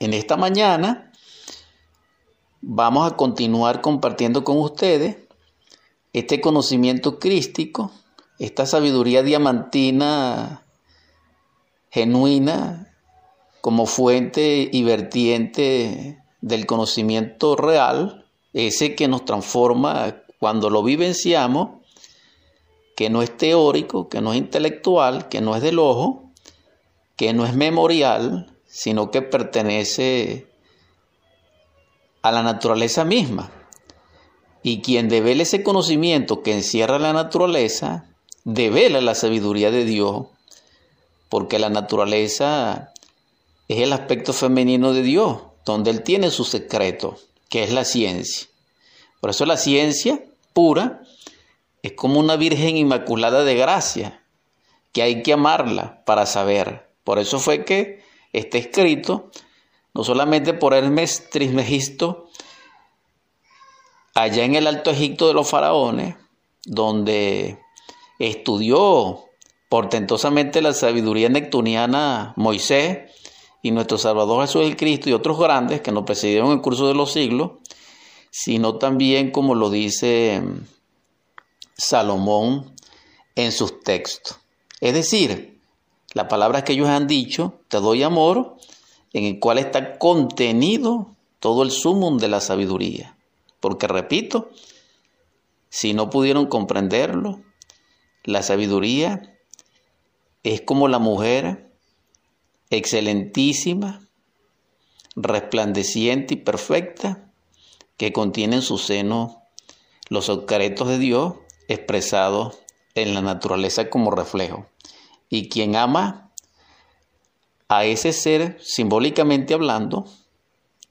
en esta mañana vamos a continuar compartiendo con ustedes este conocimiento crístico, esta sabiduría diamantina genuina como fuente y vertiente del conocimiento real, ese que nos transforma cuando lo vivenciamos, que no es teórico, que no es intelectual, que no es del ojo, que no es memorial, sino que pertenece a la naturaleza misma. Y quien devela ese conocimiento que encierra la naturaleza, devela la sabiduría de Dios, porque la naturaleza es el aspecto femenino de Dios, donde Él tiene su secreto, que es la ciencia. Por eso la ciencia pura es como una Virgen Inmaculada de Gracia, que hay que amarla para saber. Por eso fue que está escrito, no solamente por Hermes Trismegisto, allá en el Alto Egipto de los faraones, donde estudió portentosamente la sabiduría neptuniana Moisés y nuestro Salvador Jesús el Cristo y otros grandes que nos precedieron en el curso de los siglos, sino también como lo dice Salomón en sus textos. Es decir, la palabra que ellos han dicho, te doy amor, en el cual está contenido todo el sumum de la sabiduría. Porque repito, si no pudieron comprenderlo, la sabiduría es como la mujer excelentísima, resplandeciente y perfecta que contiene en su seno los secretos de Dios expresados en la naturaleza como reflejo. Y quien ama a ese ser, simbólicamente hablando,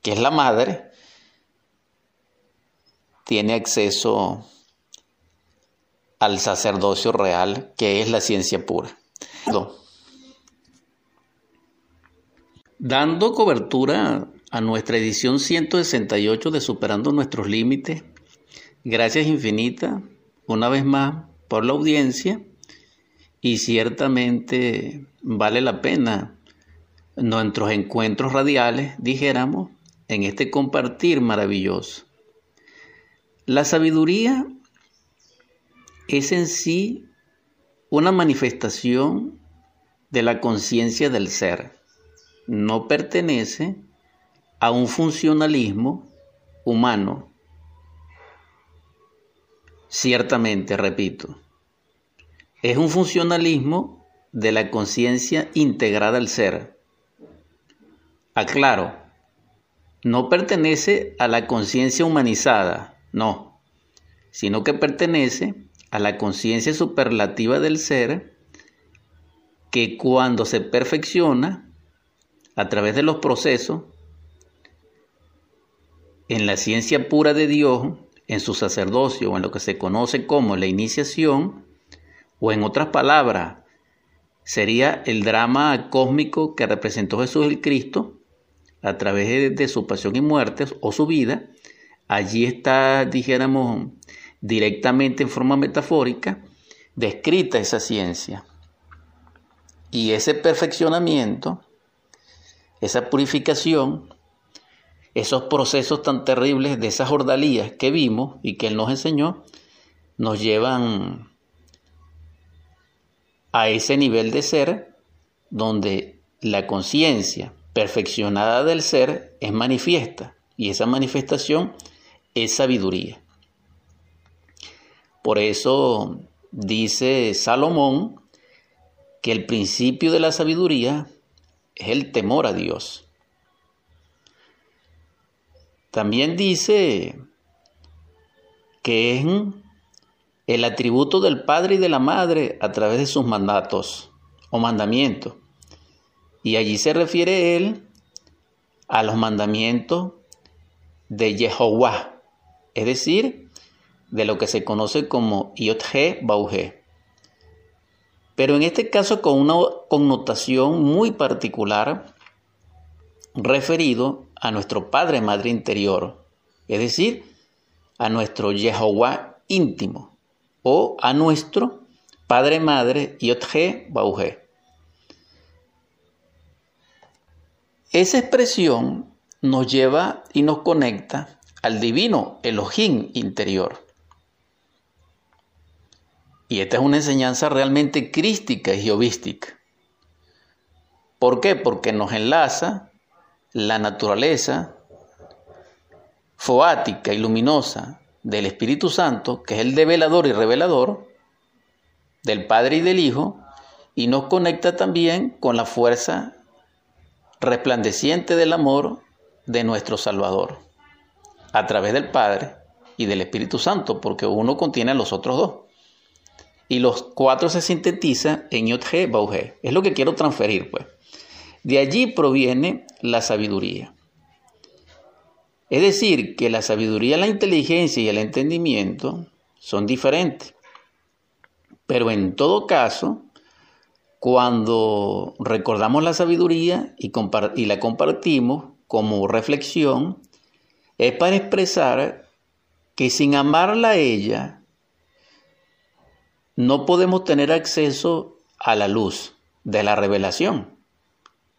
que es la madre, tiene acceso al sacerdocio real, que es la ciencia pura. Dando cobertura a nuestra edición 168 de Superando nuestros Límites, gracias infinitas, una vez más, por la audiencia y ciertamente vale la pena nuestros encuentros radiales, dijéramos, en este compartir maravilloso. La sabiduría es en sí una manifestación de la conciencia del ser. No pertenece a un funcionalismo humano. Ciertamente, repito, es un funcionalismo de la conciencia integrada al ser. Aclaro, no pertenece a la conciencia humanizada, no, sino que pertenece a la conciencia superlativa del ser que cuando se perfecciona a través de los procesos, en la ciencia pura de Dios, en su sacerdocio o en lo que se conoce como la iniciación, o en otras palabras, sería el drama cósmico que representó Jesús el Cristo a través de su pasión y muerte o su vida. Allí está, dijéramos, directamente en forma metafórica, descrita esa ciencia. Y ese perfeccionamiento, esa purificación, esos procesos tan terribles de esas ordalías que vimos y que Él nos enseñó, nos llevan a ese nivel de ser donde la conciencia perfeccionada del ser es manifiesta y esa manifestación es sabiduría. Por eso dice Salomón que el principio de la sabiduría es el temor a Dios. También dice que es el atributo del padre y de la madre a través de sus mandatos o mandamientos. Y allí se refiere él a los mandamientos de Jehová, es decir, de lo que se conoce como Yotje Bauge. Pero en este caso con una connotación muy particular referido a nuestro Padre Madre interior, es decir, a nuestro Jehová íntimo o a nuestro Padre Madre Yotje Bauge. esa expresión nos lleva y nos conecta al divino Elohim interior. Y esta es una enseñanza realmente crística y geovística. ¿Por qué? Porque nos enlaza la naturaleza foática y luminosa del Espíritu Santo, que es el develador y revelador del Padre y del Hijo, y nos conecta también con la fuerza resplandeciente del amor de nuestro Salvador, a través del Padre y del Espíritu Santo, porque uno contiene a los otros dos. Y los cuatro se sintetizan en Yod-He, Es lo que quiero transferir, pues. De allí proviene la sabiduría. Es decir, que la sabiduría, la inteligencia y el entendimiento son diferentes. Pero en todo caso, cuando recordamos la sabiduría y, la compartimos como reflexión, es para expresar que sin amarla a ella, no podemos tener acceso a la luz de la revelación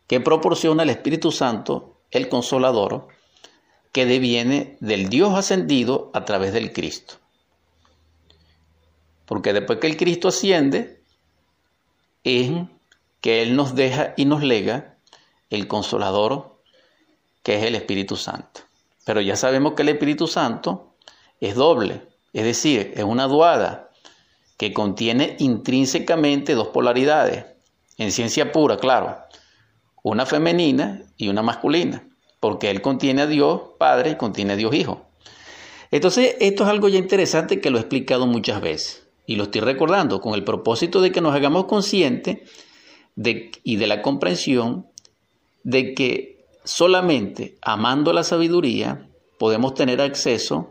que proporciona el Espíritu Santo, el Consolador, que deviene del Dios ascendido a través del Cristo. Porque después que el Cristo asciende, es que Él nos deja y nos lega el Consolador, que es el Espíritu Santo. Pero ya sabemos que el Espíritu Santo es doble, es decir, es una duada que contiene intrínsecamente dos polaridades, en ciencia pura, claro, una femenina y una masculina, porque Él contiene a Dios Padre y contiene a Dios Hijo. Entonces, esto es algo ya interesante que lo he explicado muchas veces y lo estoy recordando con el propósito de que nos hagamos conscientes de, y de la comprensión de que solamente amando la sabiduría podemos tener acceso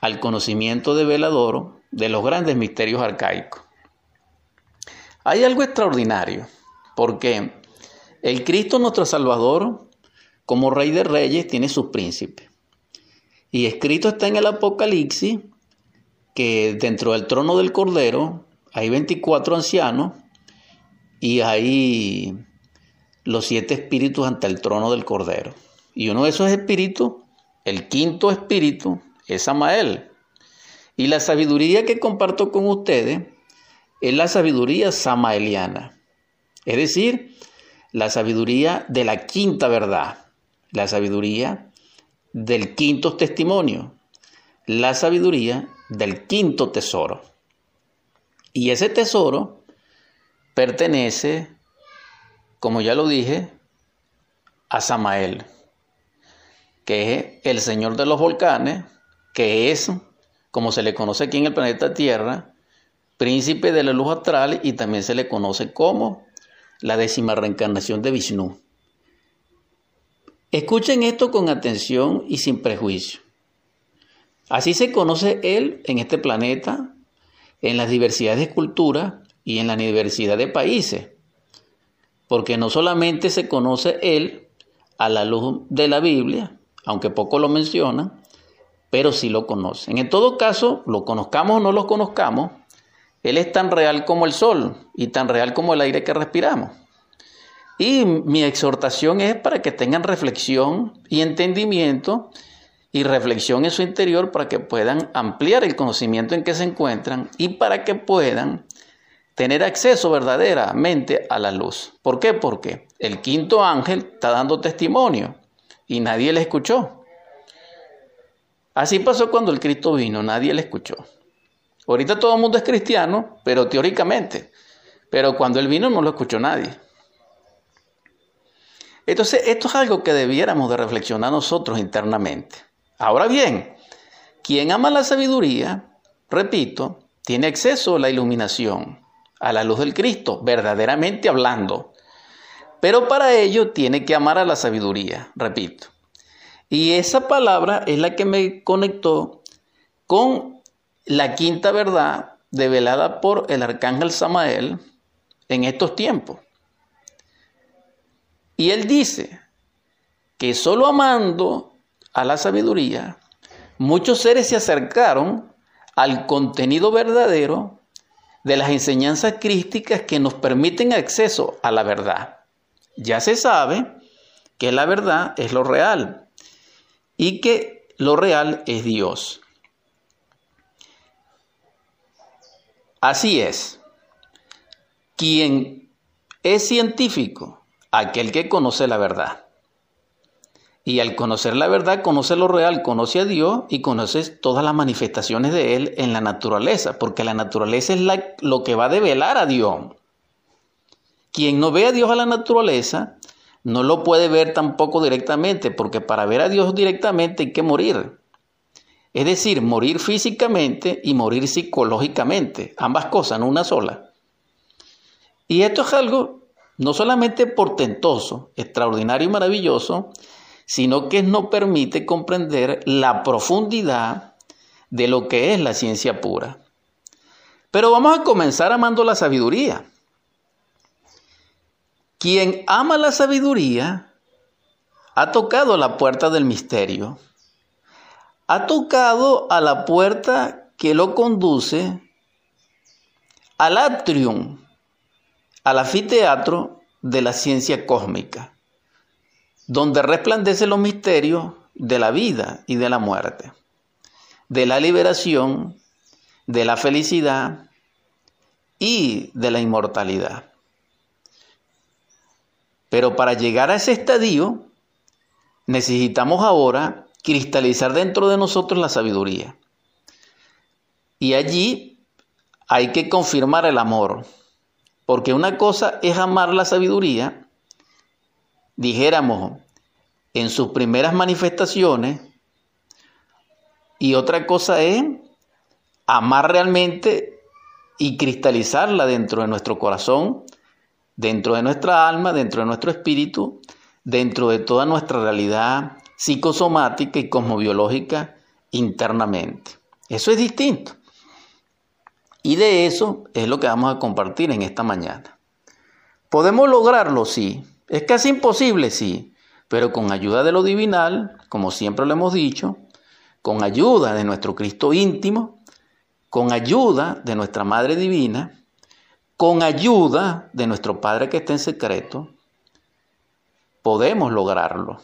al conocimiento de velador de los grandes misterios arcaicos. Hay algo extraordinario, porque el Cristo nuestro Salvador, como Rey de Reyes, tiene sus príncipes. Y escrito está en el Apocalipsis que dentro del trono del Cordero hay 24 ancianos y hay los siete espíritus ante el trono del Cordero. Y uno de esos espíritus, el quinto espíritu, es Samael. Y la sabiduría que comparto con ustedes es la sabiduría samaeliana. Es decir, la sabiduría de la quinta verdad, la sabiduría del quinto testimonio, la sabiduría del quinto tesoro. Y ese tesoro pertenece, como ya lo dije, a Samael, que es el señor de los volcanes, que es como se le conoce aquí en el planeta Tierra, príncipe de la luz astral y también se le conoce como la décima reencarnación de Vishnu. Escuchen esto con atención y sin prejuicio. Así se conoce Él en este planeta, en las diversidades de culturas y en la diversidad de países. Porque no solamente se conoce Él a la luz de la Biblia, aunque poco lo mencionan, pero sí lo conocen. En todo caso, lo conozcamos o no lo conozcamos, Él es tan real como el sol y tan real como el aire que respiramos. Y mi exhortación es para que tengan reflexión y entendimiento y reflexión en su interior para que puedan ampliar el conocimiento en que se encuentran y para que puedan tener acceso verdaderamente a la luz. ¿Por qué? Porque el quinto ángel está dando testimonio y nadie le escuchó. Así pasó cuando el Cristo vino, nadie le escuchó. Ahorita todo el mundo es cristiano, pero teóricamente. Pero cuando Él vino no lo escuchó nadie. Entonces, esto es algo que debiéramos de reflexionar nosotros internamente. Ahora bien, quien ama la sabiduría, repito, tiene acceso a la iluminación, a la luz del Cristo, verdaderamente hablando. Pero para ello tiene que amar a la sabiduría, repito. Y esa palabra es la que me conectó con la quinta verdad develada por el arcángel Samael en estos tiempos. Y él dice que solo amando a la sabiduría, muchos seres se acercaron al contenido verdadero de las enseñanzas crísticas que nos permiten acceso a la verdad. Ya se sabe que la verdad es lo real y que lo real es Dios. Así es. Quien es científico, aquel que conoce la verdad. Y al conocer la verdad, conoce lo real, conoce a Dios y conoce todas las manifestaciones de Él en la naturaleza, porque la naturaleza es lo que va a develar a Dios. Quien no ve a Dios a la naturaleza, no lo puede ver tampoco directamente, porque para ver a Dios directamente hay que morir. Es decir, morir físicamente y morir psicológicamente, ambas cosas, no una sola. Y esto es algo no solamente portentoso, extraordinario y maravilloso, sino que no permite comprender la profundidad de lo que es la ciencia pura. Pero vamos a comenzar amando la sabiduría. Quien ama la sabiduría ha tocado la puerta del misterio, ha tocado a la puerta que lo conduce al atrium, al anfiteatro de la ciencia cósmica donde resplandecen los misterios de la vida y de la muerte, de la liberación, de la felicidad y de la inmortalidad. Pero para llegar a ese estadio, necesitamos ahora cristalizar dentro de nosotros la sabiduría. Y allí hay que confirmar el amor, porque una cosa es amar la sabiduría dijéramos, en sus primeras manifestaciones, y otra cosa es amar realmente y cristalizarla dentro de nuestro corazón, dentro de nuestra alma, dentro de nuestro espíritu, dentro de toda nuestra realidad psicosomática y cosmobiológica internamente. Eso es distinto. Y de eso es lo que vamos a compartir en esta mañana. ¿Podemos lograrlo? Sí. Es casi imposible, sí, pero con ayuda de lo divinal, como siempre lo hemos dicho, con ayuda de nuestro Cristo íntimo, con ayuda de nuestra Madre Divina, con ayuda de nuestro Padre que está en secreto, podemos lograrlo.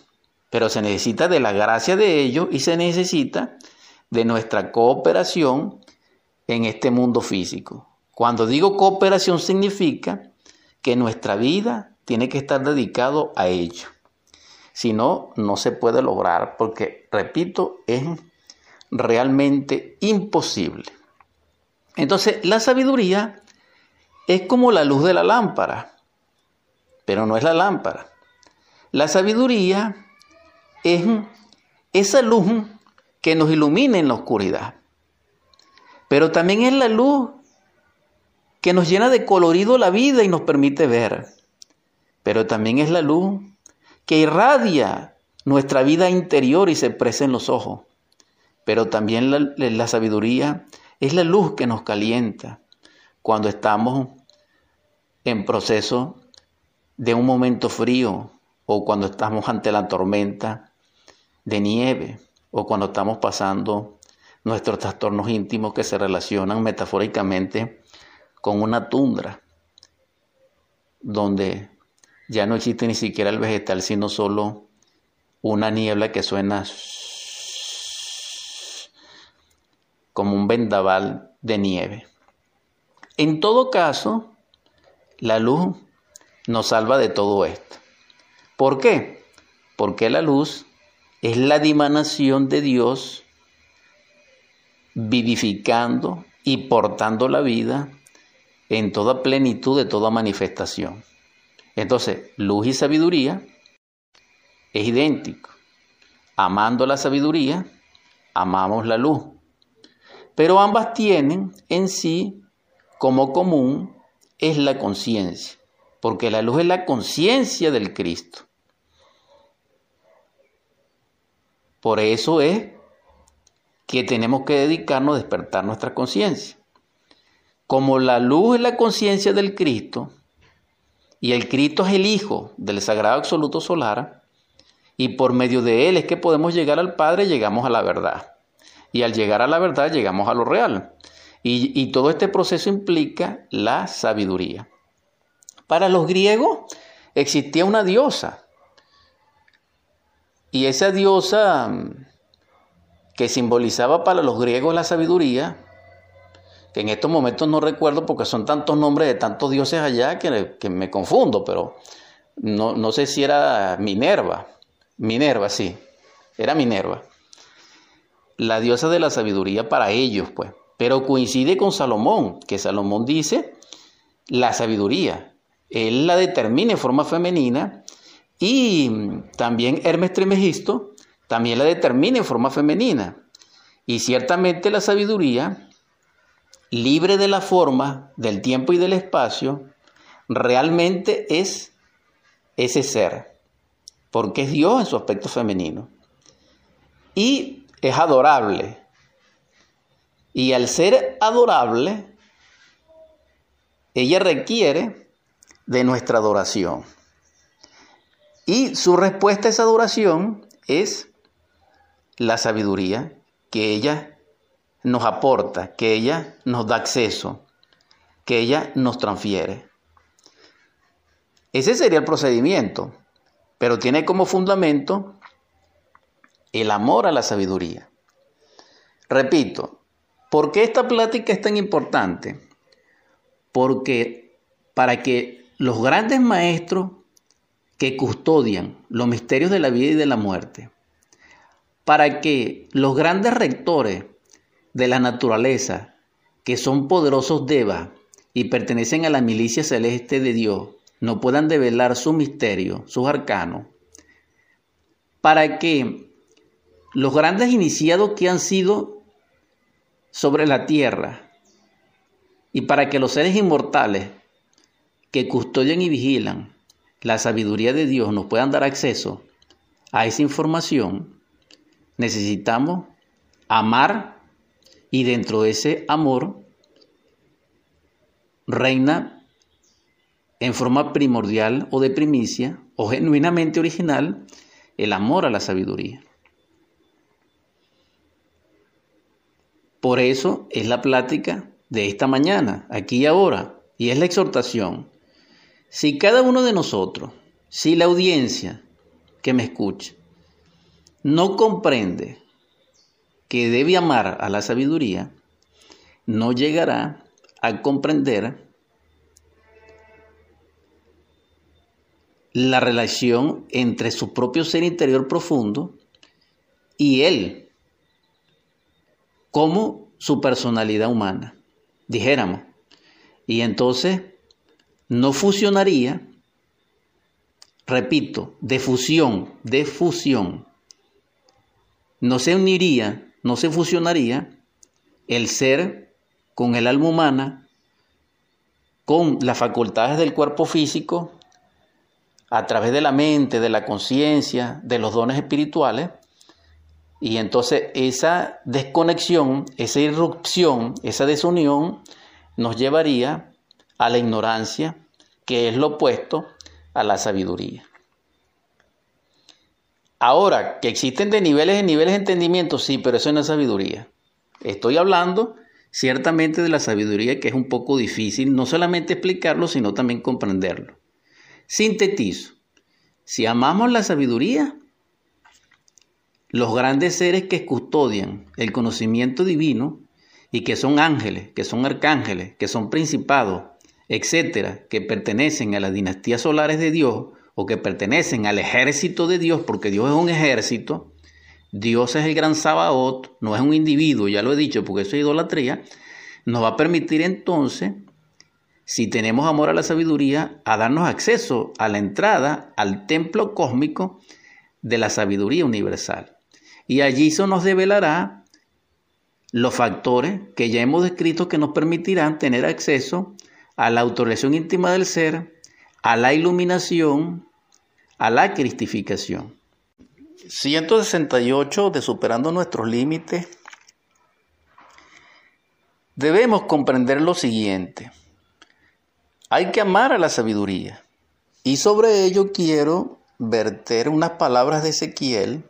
Pero se necesita de la gracia de ellos y se necesita de nuestra cooperación en este mundo físico. Cuando digo cooperación significa que nuestra vida tiene que estar dedicado a ello. Si no, no se puede lograr porque, repito, es realmente imposible. Entonces, la sabiduría es como la luz de la lámpara, pero no es la lámpara. La sabiduría es esa luz que nos ilumina en la oscuridad, pero también es la luz que nos llena de colorido la vida y nos permite ver pero también es la luz que irradia nuestra vida interior y se expresa en los ojos. Pero también la, sabiduría es la luz que nos calienta cuando estamos en proceso de un momento frío o cuando estamos ante la tormenta de nieve o cuando estamos pasando nuestros trastornos íntimos que se relacionan metafóricamente con una tundra donde ya no existe ni siquiera el vegetal, sino solo una niebla que suena como un vendaval de nieve. En todo caso, la luz nos salva de todo esto. ¿Por qué? Porque la luz es la dimanación de Dios vivificando y portando la vida en toda plenitud de toda manifestación. Entonces, luz y sabiduría es idéntico. Amando la sabiduría, amamos la luz. Pero ambas tienen en sí como común es la conciencia, porque la luz es la conciencia del Cristo. Por eso es que tenemos que dedicarnos a despertar nuestra conciencia. Como la luz es la conciencia del Cristo, y el Cristo es el Hijo del Sagrado Absoluto Solar, y por medio de Él es que podemos llegar al Padre, llegamos a la verdad. Y al llegar a la verdad llegamos a lo real. Y, y todo este proceso implica la sabiduría. Para los griegos existía una diosa, Y esa diosa que simbolizaba para los griegos la sabiduría, que en estos momentos no recuerdo porque son tantos nombres de tantos dioses allá que, me confundo, pero no, no sé si era Minerva. Minerva, sí, era Minerva. La diosa de la sabiduría para ellos, pues. Pero coincide con Salomón, que Salomón dice la sabiduría. Él la determina en forma femenina y también Hermes Trimegisto también la determina en forma femenina. Y ciertamente la sabiduría libre de la forma, del tiempo y del espacio, realmente es ese ser, porque es Dios en su aspecto femenino. Y es adorable. Y al ser adorable, ella requiere de nuestra adoración. Y su respuesta a esa adoración es la sabiduría que ella nos aporta, que ella nos da acceso, que ella nos transfiere. Ese sería el procedimiento, pero tiene como fundamento el amor a la sabiduría. Repito, ¿por qué esta plática es tan importante? Porque para que los grandes maestros que custodian los misterios de la vida y de la muerte, para que los grandes rectores de la naturaleza, que son poderosos devas y pertenecen a la milicia celeste de Dios, no puedan develar su misterio, sus arcanos, para que los grandes iniciados que han sido sobre la tierra y para que los seres inmortales que custodian y vigilan la sabiduría de Dios nos puedan dar acceso a esa información, necesitamos amar y dentro de ese amor reina en forma primordial o de primicia o genuinamente original el amor a la sabiduría. Por eso es la plática de esta mañana, aquí y ahora, y es la exhortación. Si cada uno de nosotros, si la audiencia que me escucha, no comprende que debe amar a la sabiduría, no llegará a comprender la relación entre su propio ser interior profundo y él, como su personalidad humana, dijéramos. Y entonces no fusionaría, repito, de fusión, de fusión, no se uniría no se fusionaría el ser con el alma humana, con las facultades del cuerpo físico, a través de la mente, de la conciencia, de los dones espirituales. Y entonces esa desconexión, esa irrupción, esa desunión nos llevaría a la ignorancia, que es lo opuesto a la sabiduría. Ahora, que existen de niveles en niveles de entendimiento, sí, pero eso no es sabiduría. Estoy hablando ciertamente de la sabiduría que es un poco difícil no solamente explicarlo, sino también comprenderlo. Sintetizo. Si amamos la sabiduría, los grandes seres que custodian el conocimiento divino y que son ángeles, que son arcángeles, que son principados, etcétera, que pertenecen a las dinastías solares de Dios, o que pertenecen al ejército de Dios, porque Dios es un ejército, Dios es el gran Sabaoth, no es un individuo, ya lo he dicho, porque eso es idolatría, nos va a permitir entonces, si tenemos amor a la sabiduría, a darnos acceso a la entrada al templo cósmico de la sabiduría universal. Y allí eso nos develará los factores que ya hemos descrito que nos permitirán tener acceso a la autorización íntima del ser, a la iluminación, a la cristificación. 168 de Superando nuestros límites. Debemos comprender lo siguiente. Hay que amar a la sabiduría. Y sobre ello quiero verter unas palabras de Ezequiel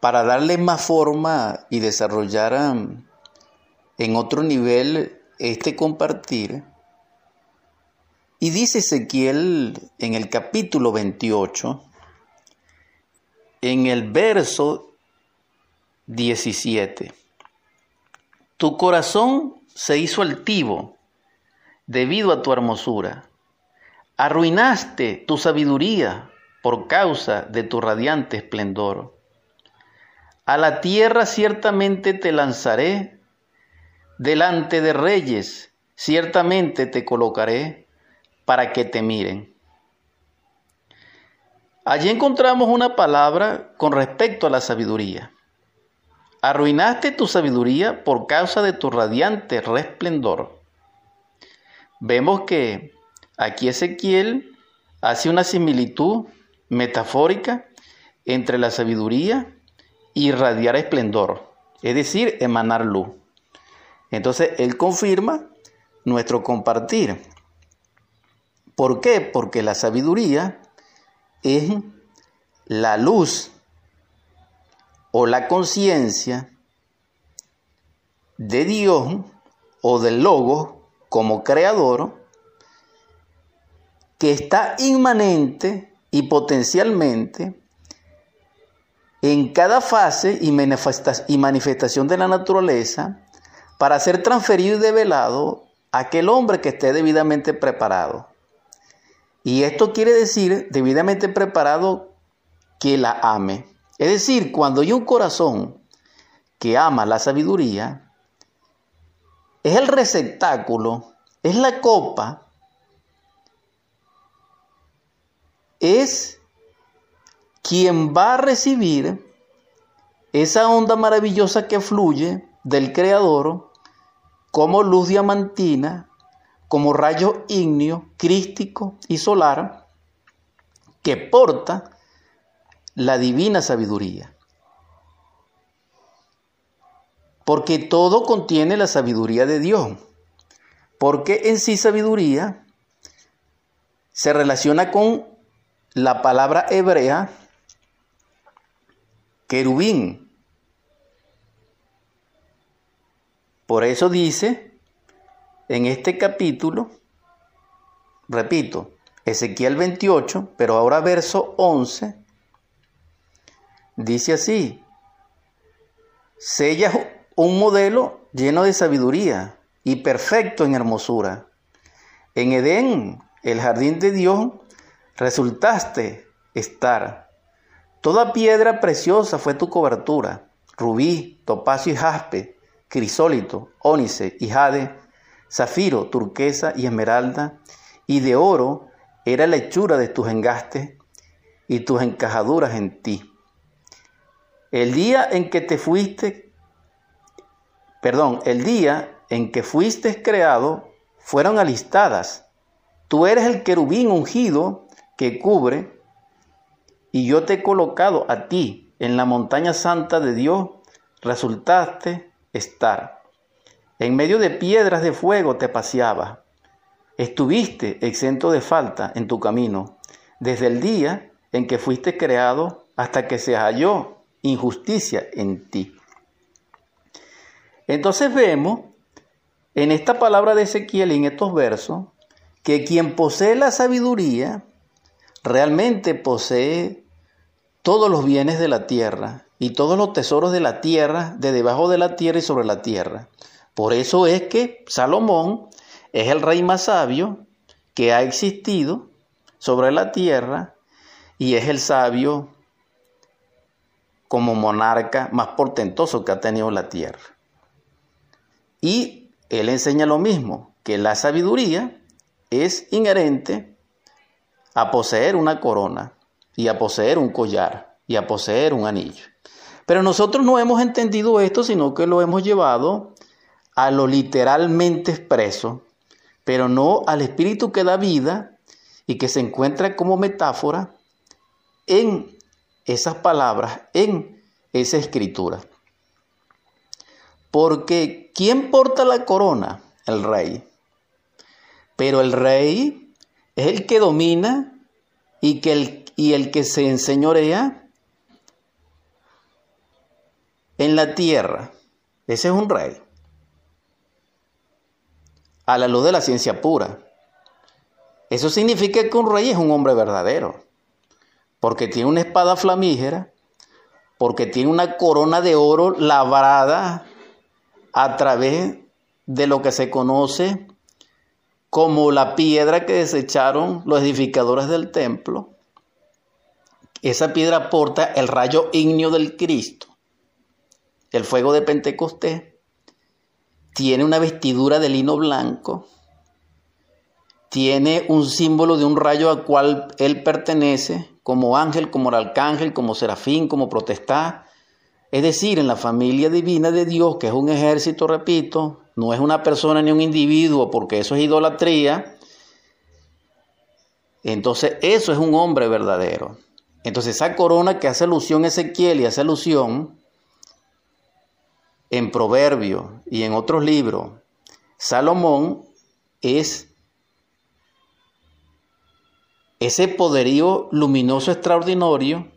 para darle más forma y desarrollar um, en otro nivel este compartir y dice Ezequiel en el capítulo 28, en el verso 17. Tu corazón se hizo altivo debido a tu hermosura. Arruinaste tu sabiduría por causa de tu radiante esplendor. A la tierra ciertamente te lanzaré, delante de reyes ciertamente te colocaré para que te miren. Allí encontramos una palabra con respecto a la sabiduría. Arruinaste tu sabiduría por causa de tu radiante resplendor. Vemos que aquí Ezequiel hace una similitud metafórica entre la sabiduría y radiar esplendor, es decir, emanar luz. Entonces, él confirma nuestro compartir. ¿Por qué? Porque la sabiduría es la luz o la conciencia de Dios o del Logo como creador que está inmanente y potencialmente en cada fase y manifestación de la naturaleza para ser transferido y develado a aquel hombre que esté debidamente preparado. Y esto quiere decir debidamente preparado que la ame. Es decir, cuando hay un corazón que ama la sabiduría, es el receptáculo, es la copa, es quien va a recibir esa onda maravillosa que fluye del Creador como luz diamantina, como rayo ígneo, crístico y solar, que porta la divina sabiduría. Porque todo contiene la sabiduría de Dios. Porque en sí sabiduría se relaciona con la palabra hebrea querubín. Por eso dice en este capítulo, repito, Ezequiel 28, pero ahora verso 11, Dice así, sella un modelo lleno de sabiduría y perfecto en hermosura. En Edén, el jardín de Dios, resultaste estar. Toda piedra preciosa fue tu cobertura, rubí, topacio y jaspe, crisólito, ónice y jade, zafiro, turquesa y esmeralda, y de oro era la hechura de tus engastes y tus encajaduras en ti. El día en que te fuiste, perdón, el día en que fuiste creado, fueron alistadas. Tú eres el querubín ungido que cubre, y yo te he colocado a ti en la montaña santa de Dios, resultaste estar. En medio de piedras de fuego te paseaba. Estuviste exento de falta en tu camino, desde el día en que fuiste creado hasta que se halló injusticia en ti. Entonces vemos en esta palabra de Ezequiel y en estos versos que quien posee la sabiduría realmente posee todos los bienes de la tierra y todos los tesoros de la tierra, de debajo de la tierra y sobre la tierra. Por eso es que Salomón es el rey más sabio que ha existido sobre la tierra y es el sabio como monarca más portentoso que ha tenido la tierra. Y él enseña lo mismo, que la sabiduría es inherente a poseer una corona y a poseer un collar y a poseer un anillo. Pero nosotros no hemos entendido esto, sino que lo hemos llevado a lo literalmente expreso, pero no al espíritu que da vida y que se encuentra como metáfora en esas palabras en esa escritura. Porque ¿quién porta la corona? El rey. Pero el rey es el que domina y, que el, y el que se enseñorea en la tierra. Ese es un rey. A la luz de la ciencia pura. Eso significa que un rey es un hombre verdadero porque tiene una espada flamígera porque tiene una corona de oro labrada a través de lo que se conoce como la piedra que desecharon los edificadores del templo. Esa piedra porta el rayo ignio del Cristo, el fuego de Pentecostés. Tiene una vestidura de lino blanco. Tiene un símbolo de un rayo al cual él pertenece, como ángel, como arcángel, como serafín, como protestá. Es decir, en la familia divina de Dios, que es un ejército, repito, no es una persona ni un individuo, porque eso es idolatría. Entonces, eso es un hombre verdadero. Entonces, esa corona que hace alusión Ezequiel y hace alusión en Proverbio y en otros libros, Salomón es ese poderío luminoso extraordinario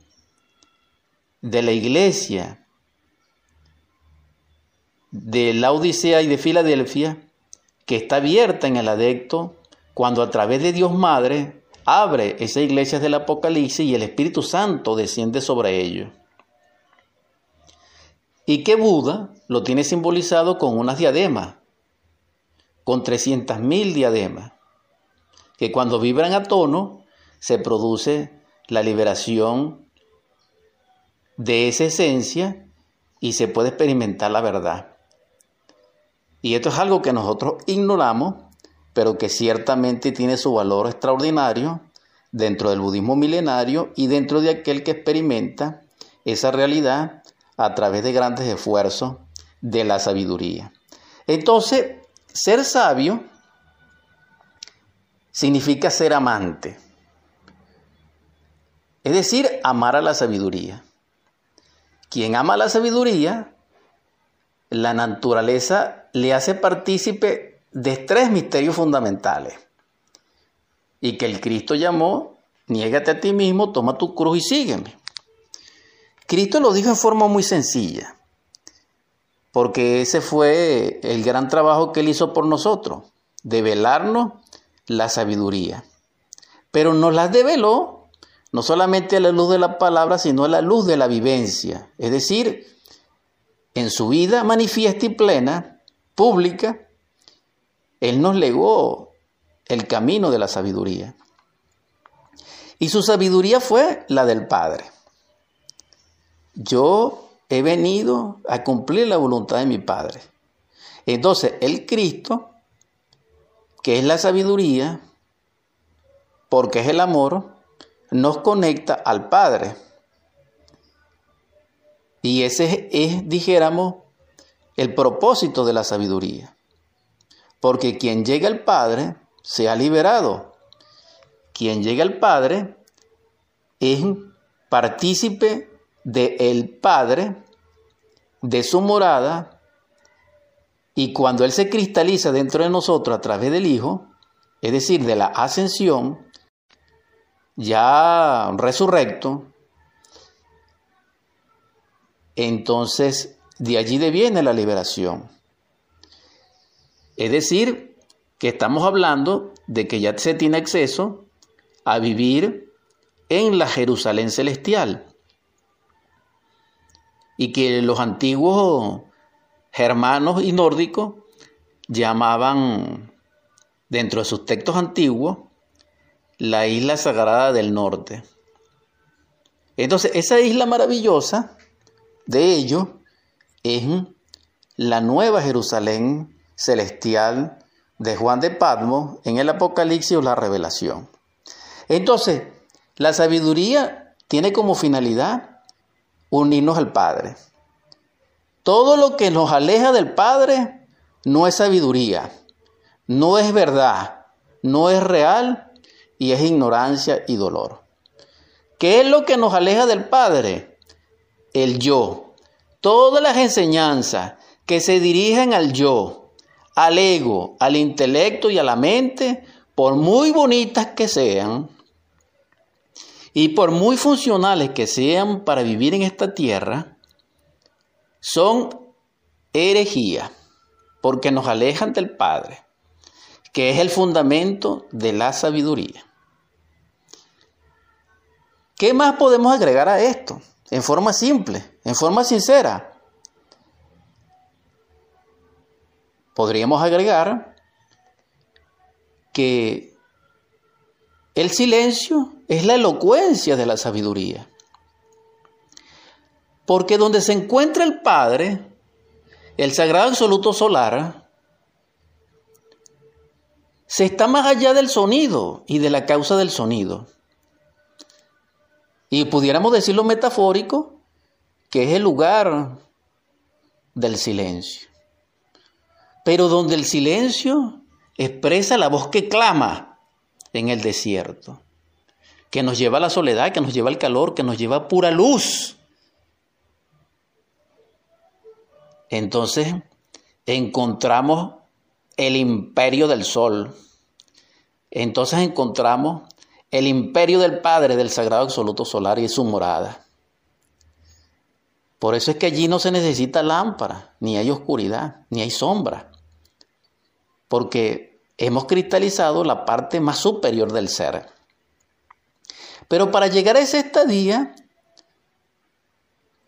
de la iglesia de la Odisea y de Filadelfia, que está abierta en el adecto cuando a través de Dios Madre abre esa iglesia del Apocalipsis y el Espíritu Santo desciende sobre ellos. Y que Buda lo tiene simbolizado con unas diademas, con 300.000 diademas, que cuando vibran a tono se produce la liberación de esa esencia y se puede experimentar la verdad. Y esto es algo que nosotros ignoramos, pero que ciertamente tiene su valor extraordinario dentro del budismo milenario y dentro de aquel que experimenta esa realidad a través de grandes esfuerzos de la sabiduría. Entonces, ser sabio significa ser amante, es decir, amar a la sabiduría. Quien ama la sabiduría, la naturaleza le hace partícipe de tres misterios fundamentales y que el Cristo llamó, niégate a ti mismo, toma tu cruz y sígueme. Cristo lo dijo en forma muy sencilla, porque ese fue el gran trabajo que él hizo por nosotros, develarnos la sabiduría. Pero nos la develó no solamente a la luz de la palabra, sino a la luz de la vivencia, es decir, en su vida manifiesta y plena, pública, Él nos legó el camino de la sabiduría. Y su sabiduría fue la del Padre. Yo he venido a cumplir la voluntad de mi Padre. Entonces, el Cristo, que es la sabiduría, porque es el amor, nos conecta al Padre. Y ese es, dijéramos, el propósito de la sabiduría. Porque quien llega al Padre se ha liberado. Quien llega al Padre es partícipe del Padre, de su morada, y cuando Él se cristaliza dentro de nosotros a través del Hijo, es decir, de la ascensión, ya resurrecto, entonces de allí deviene la liberación. Es decir, que estamos hablando de que ya se tiene acceso a vivir en la Jerusalén celestial. Y que los antiguos germanos y nórdicos llamaban, dentro de sus textos antiguos, la isla sagrada del norte. Entonces, esa isla maravillosa de ellos es la nueva Jerusalén celestial de Juan de Patmos en el Apocalipsis o la Revelación. Entonces, la sabiduría tiene como finalidad unirnos al Padre. Todo lo que nos aleja del Padre no es sabiduría, no es verdad, no es real y es ignorancia y dolor. ¿Qué es lo que nos aleja del Padre? El yo, Todas las enseñanzas que se dirigen al yo, al ego, al intelecto y a la mente, por muy bonitas que sean, y por muy funcionales que sean para vivir en esta tierra, son herejía, porque nos alejan del Padre, que es el fundamento de la sabiduría. ¿Qué más podemos agregar a esto? en forma simple, en forma sincera. Podríamos agregar que el silencio es la elocuencia de la sabiduría. Porque donde se encuentra el Padre, el Sagrado Absoluto Solar, se está más allá del sonido y de la causa del sonido. Y pudiéramos decirlo metafórico, que es el lugar del silencio. Pero donde el silencio expresa la voz que clama en el desierto, que nos lleva a la soledad, que nos lleva al calor, que nos lleva a pura luz. Entonces encontramos el imperio del sol. Entonces encontramos el imperio del Padre del Sagrado Absoluto Solar y su morada. Por eso es que allí no se necesita lámpara, ni hay oscuridad, ni hay sombra, porque hemos cristalizado la parte más superior del ser. Pero para llegar a ese estadía,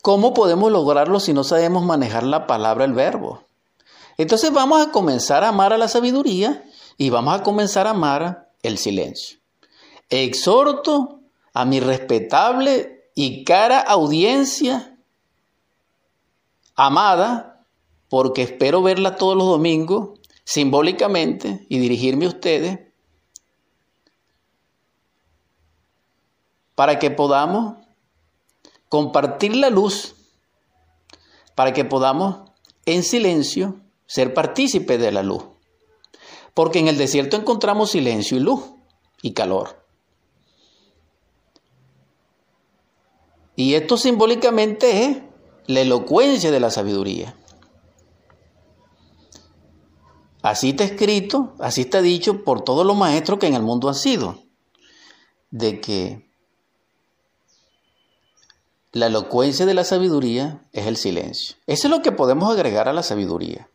¿cómo podemos lograrlo si no sabemos manejar la palabra, el verbo? Entonces vamos a comenzar a amar a la sabiduría y vamos a comenzar a amar el silencio. Exhorto a mi respetable y cara audiencia amada, porque espero verla todos los domingos simbólicamente y dirigirme a ustedes para que podamos compartir la luz, para que podamos en silencio ser partícipes de la luz. Porque en el desierto encontramos silencio y luz y calor. Y esto simbólicamente es la elocuencia de la sabiduría. Así está escrito, así está dicho por todos los maestros que en el mundo han sido, de que la elocuencia de la sabiduría es el silencio. Eso es lo que podemos agregar a la sabiduría.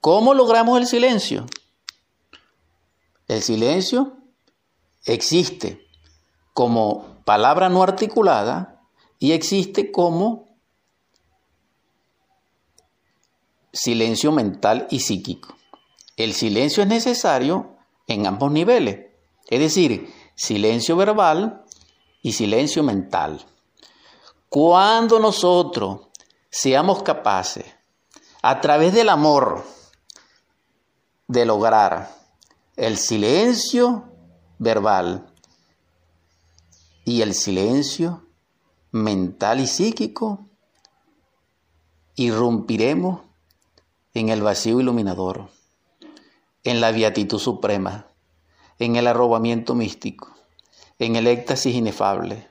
¿Cómo logramos el silencio? El silencio existe como palabra no articulada y existe como silencio mental y psíquico. El silencio es necesario en ambos niveles, es decir, silencio verbal y silencio mental. Cuando nosotros seamos capaces, a través del amor, de lograr el silencio verbal y el silencio mental y psíquico, irrumpiremos en el vacío iluminador, en la beatitud suprema, en el arrobamiento místico, en el éxtasis inefable,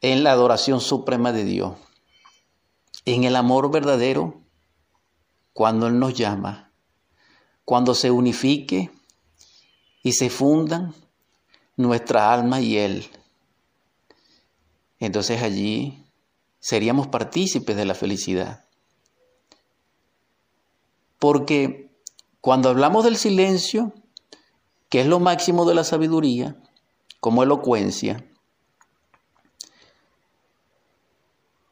en la adoración suprema de Dios, en el amor verdadero cuando Él nos llama cuando se unifique y se fundan nuestra alma y Él. Entonces allí seríamos partícipes de la felicidad. Porque cuando hablamos del silencio, que es lo máximo de la sabiduría, como elocuencia,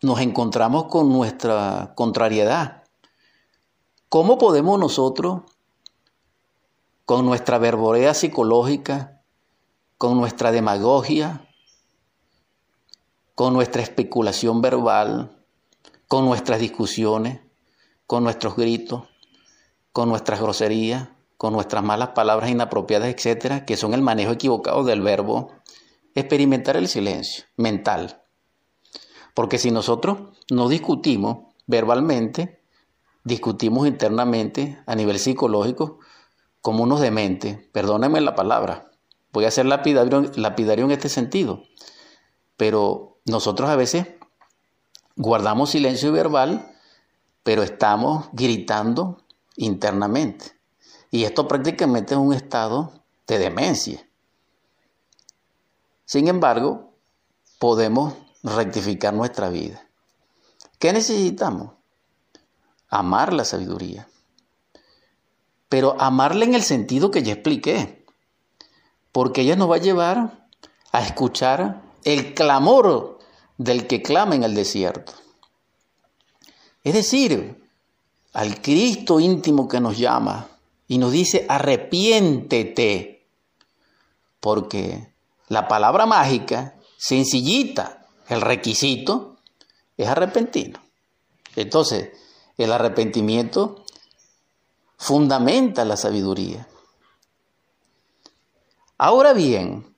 nos encontramos con nuestra contrariedad. ¿Cómo podemos nosotros con nuestra verborea psicológica, con nuestra demagogia, con nuestra especulación verbal, con nuestras discusiones, con nuestros gritos, con nuestras groserías, con nuestras malas palabras inapropiadas, etcétera, que son el manejo equivocado del verbo, experimentar el silencio mental. Porque si nosotros no discutimos verbalmente, discutimos internamente a nivel psicológico, como unos dementes, perdónenme la palabra, voy a ser lapidario en este sentido, pero nosotros a veces guardamos silencio verbal, pero estamos gritando internamente. Y esto prácticamente es un estado de demencia. Sin embargo, podemos rectificar nuestra vida. ¿Qué necesitamos? Amar la sabiduría pero amarla en el sentido que ya expliqué, porque ella nos va a llevar a escuchar el clamor del que clama en el desierto. Es decir, al Cristo íntimo que nos llama y nos dice, arrepiéntete, porque la palabra mágica, sencillita, el requisito, es arrepentino. Entonces, el arrepentimiento fundamenta la sabiduría. Ahora bien,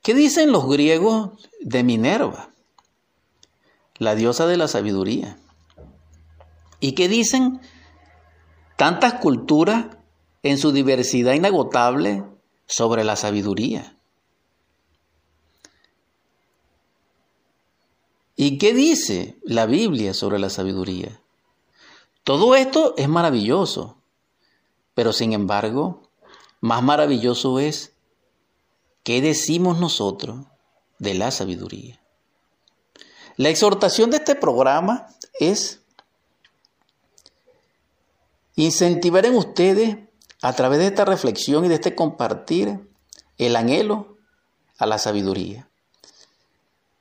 ¿qué dicen los griegos de Minerva, la diosa de la sabiduría? ¿Y qué dicen tantas culturas en su diversidad inagotable sobre la sabiduría? ¿Y qué dice la Biblia sobre la sabiduría? Todo esto es maravilloso, pero sin embargo, más maravilloso es qué decimos nosotros de la sabiduría. La exhortación de este programa es incentivar en ustedes, a través de esta reflexión y de este compartir, el anhelo a la sabiduría.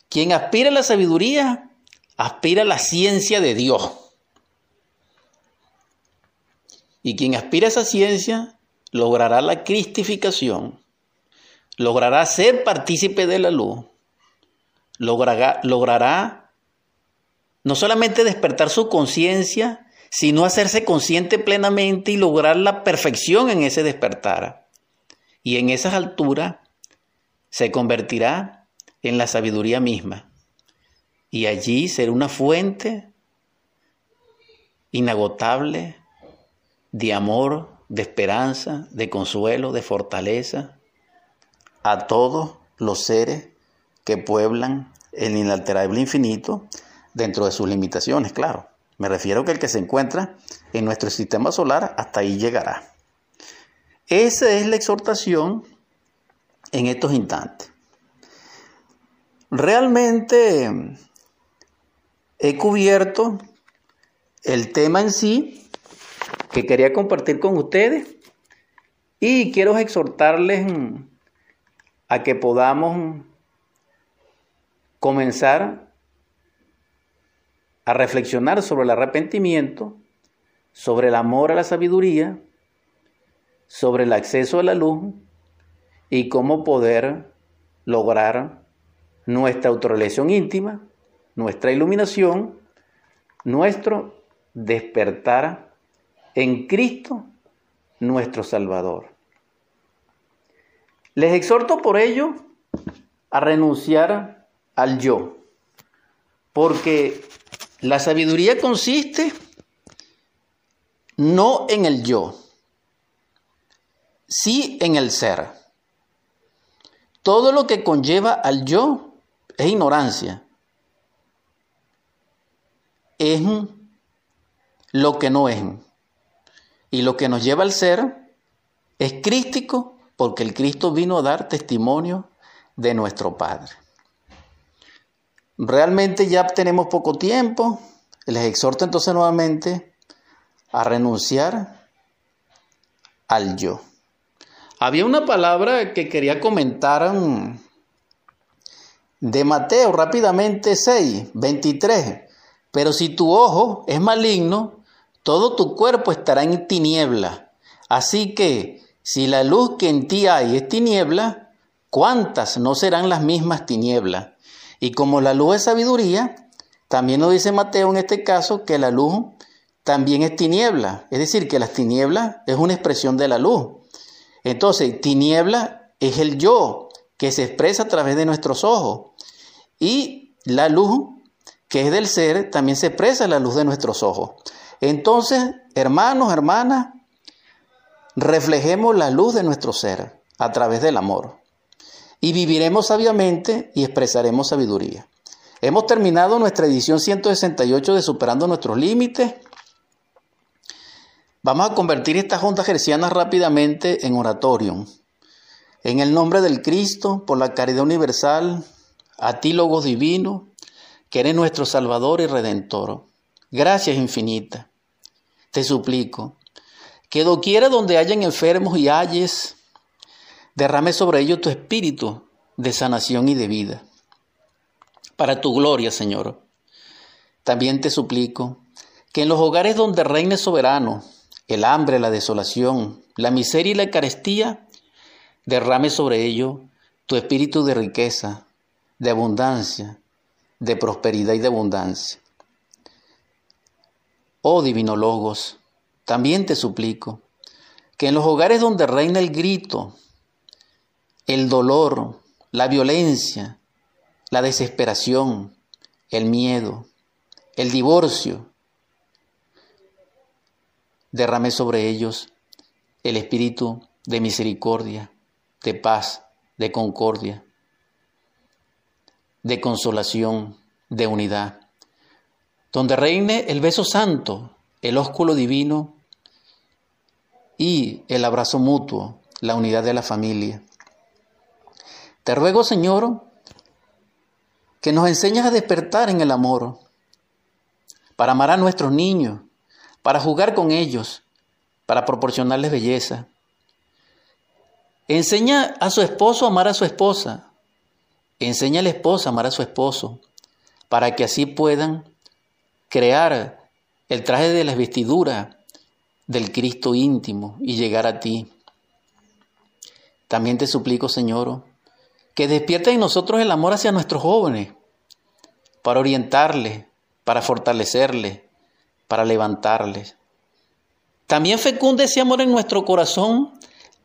Quien aspira a la sabiduría, aspira a la ciencia de Dios. Y quien aspira a esa ciencia logrará la cristificación, logrará ser partícipe de la luz, logrará, logrará no solamente despertar su conciencia, sino hacerse consciente plenamente y lograr la perfección en ese despertar. Y en esas alturas se convertirá en la sabiduría misma. Y allí será una fuente inagotable de amor, de esperanza, de consuelo, de fortaleza a todos los seres que pueblan el inalterable infinito dentro de sus limitaciones, claro. Me refiero que el que se encuentra en nuestro sistema solar hasta ahí llegará. Esa es la exhortación en estos instantes. Realmente he cubierto el tema en sí que quería compartir con ustedes y quiero exhortarles a que podamos comenzar a reflexionar sobre el arrepentimiento, sobre el amor a la sabiduría, sobre el acceso a la luz y cómo poder lograr nuestra autorrelación íntima, nuestra iluminación, nuestro despertar en Cristo nuestro Salvador. Les exhorto por ello a renunciar al yo, porque la sabiduría consiste no en el yo, sí en el ser. Todo lo que conlleva al yo es ignorancia, es lo que no es. Y lo que nos lleva al ser es crístico porque el Cristo vino a dar testimonio de nuestro Padre. Realmente ya tenemos poco tiempo. Les exhorto entonces nuevamente a renunciar al yo. Había una palabra que quería comentar mm, de Mateo rápidamente 6, 23. Pero si tu ojo es maligno, todo tu cuerpo estará en tiniebla. Así que, si la luz que en ti hay es tiniebla, ¿cuántas no serán las mismas tinieblas? Y como la luz es sabiduría, también nos dice Mateo en este caso que la luz también es tiniebla. Es decir, que las tinieblas es una expresión de la luz. Entonces, tiniebla es el yo que se expresa a través de nuestros ojos. Y la luz, que es del ser, también se expresa en la luz de nuestros ojos. Entonces, hermanos, hermanas, reflejemos la luz de nuestro ser a través del amor y viviremos sabiamente y expresaremos sabiduría. Hemos terminado nuestra edición 168 de Superando nuestros Límites. Vamos a convertir estas juntas gercianas rápidamente en oratorio. En el nombre del Cristo, por la caridad universal, a ti, Logos Divino, que eres nuestro Salvador y Redentor. Gracias infinita. Te suplico que doquiera donde hayan enfermos y halles, derrame sobre ellos tu espíritu de sanación y de vida. para tu gloria, Señor. También te suplico que en los hogares donde reine soberano el hambre, la desolación, la miseria y la carestía, derrame sobre ello tu espíritu de riqueza, de abundancia, de prosperidad y de abundancia. Oh divino Logos, también te suplico que en los hogares donde reina el grito, el dolor, la violencia, la desesperación, el miedo, el divorcio, derrame sobre ellos el espíritu de misericordia, de paz, de concordia, de consolación, de unidad, donde reine el beso santo, el ósculo divino y el abrazo mutuo, la unidad de la familia. Te ruego, Señor, que nos enseñes a despertar en el amor, para amar a nuestros niños, para jugar con ellos, para proporcionarles belleza. Enseña a su esposo a amar a su esposa. Enseña a la esposa a amar a su esposo, para que así puedan crear el traje de la vestidura del Cristo íntimo y llegar a ti. También te suplico, Señor, que despierta en nosotros el amor hacia nuestros jóvenes, para orientarles, para fortalecerles, para levantarles. También fecunde ese amor en nuestro corazón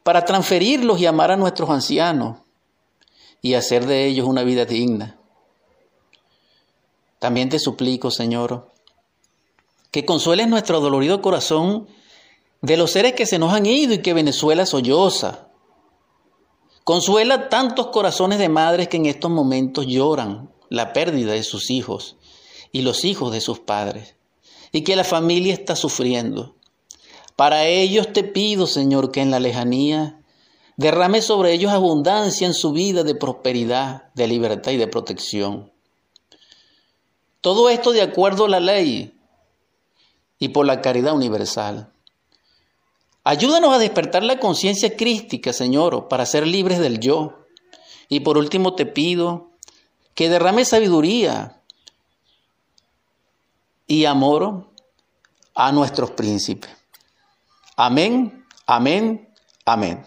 para transferirlos y amar a nuestros ancianos y hacer de ellos una vida digna. También te suplico, Señor, que consueles nuestro dolorido corazón de los seres que se nos han ido y que Venezuela solloza. Consuela tantos corazones de madres que en estos momentos lloran la pérdida de sus hijos y los hijos de sus padres y que la familia está sufriendo. Para ellos te pido, Señor, que en la lejanía derrame sobre ellos abundancia en su vida de prosperidad, de libertad y de protección. Todo esto de acuerdo a la ley y por la caridad universal. Ayúdanos a despertar la conciencia crística, Señor, para ser libres del yo. Y por último te pido que derrame sabiduría y amor a nuestros príncipes. Amén, amén, amén.